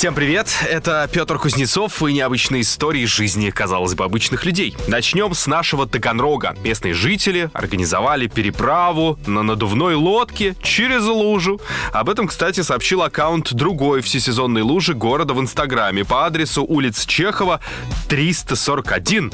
Всем привет, это Петр Кузнецов и необычные истории жизни, казалось бы, обычных людей. Начнем с нашего Таганрога. Местные жители организовали переправу на надувной лодке через лужу. Об этом, кстати, сообщил аккаунт другой всесезонной лужи города в Инстаграме по адресу улиц Чехова 341.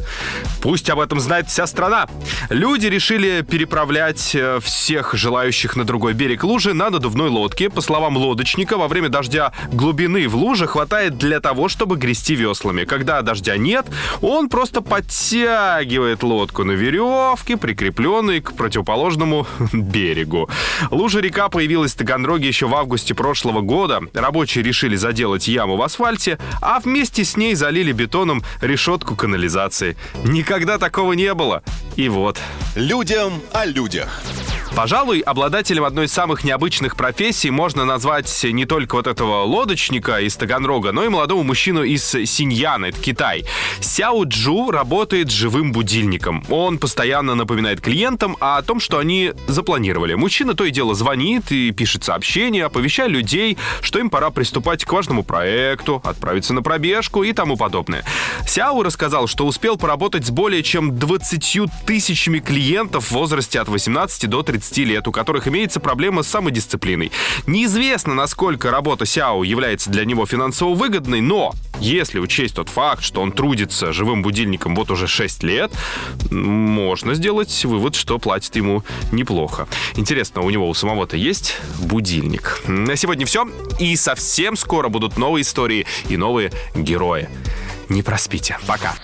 Пусть об этом знает вся страна. Люди решили переправлять э, всех желающих на другой берег лужи на надувной лодке. По словам лодочника, во время дождя глубины в луже лужи хватает для того, чтобы грести веслами. Когда дождя нет, он просто подтягивает лодку на веревке, прикрепленной к противоположному берегу. Лужа-река появилась в Таганроге еще в августе прошлого года. Рабочие решили заделать яму в асфальте, а вместе с ней залили бетоном решетку канализации. Никогда такого не было. И вот. Людям о людях. Пожалуй, обладателем одной из самых необычных профессий можно назвать не только вот этого лодочника из Таганрога, но и молодого мужчину из Синьяна, это Китай. Сяо Джу работает живым будильником. Он постоянно напоминает клиентам о том, что они запланировали. Мужчина то и дело звонит и пишет сообщения, оповещая людей, что им пора приступать к важному проекту, отправиться на пробежку и тому подобное. Сяо рассказал, что успел поработать с более чем 20 тысячами клиентов в возрасте от 18 до 30 30 лет, у которых имеется проблема с самодисциплиной. Неизвестно, насколько работа Сяо является для него финансово выгодной, но если учесть тот факт, что он трудится живым будильником вот уже 6 лет, можно сделать вывод, что платит ему неплохо. Интересно, у него у самого-то есть будильник? На сегодня все. И совсем скоро будут новые истории и новые герои. Не проспите. Пока.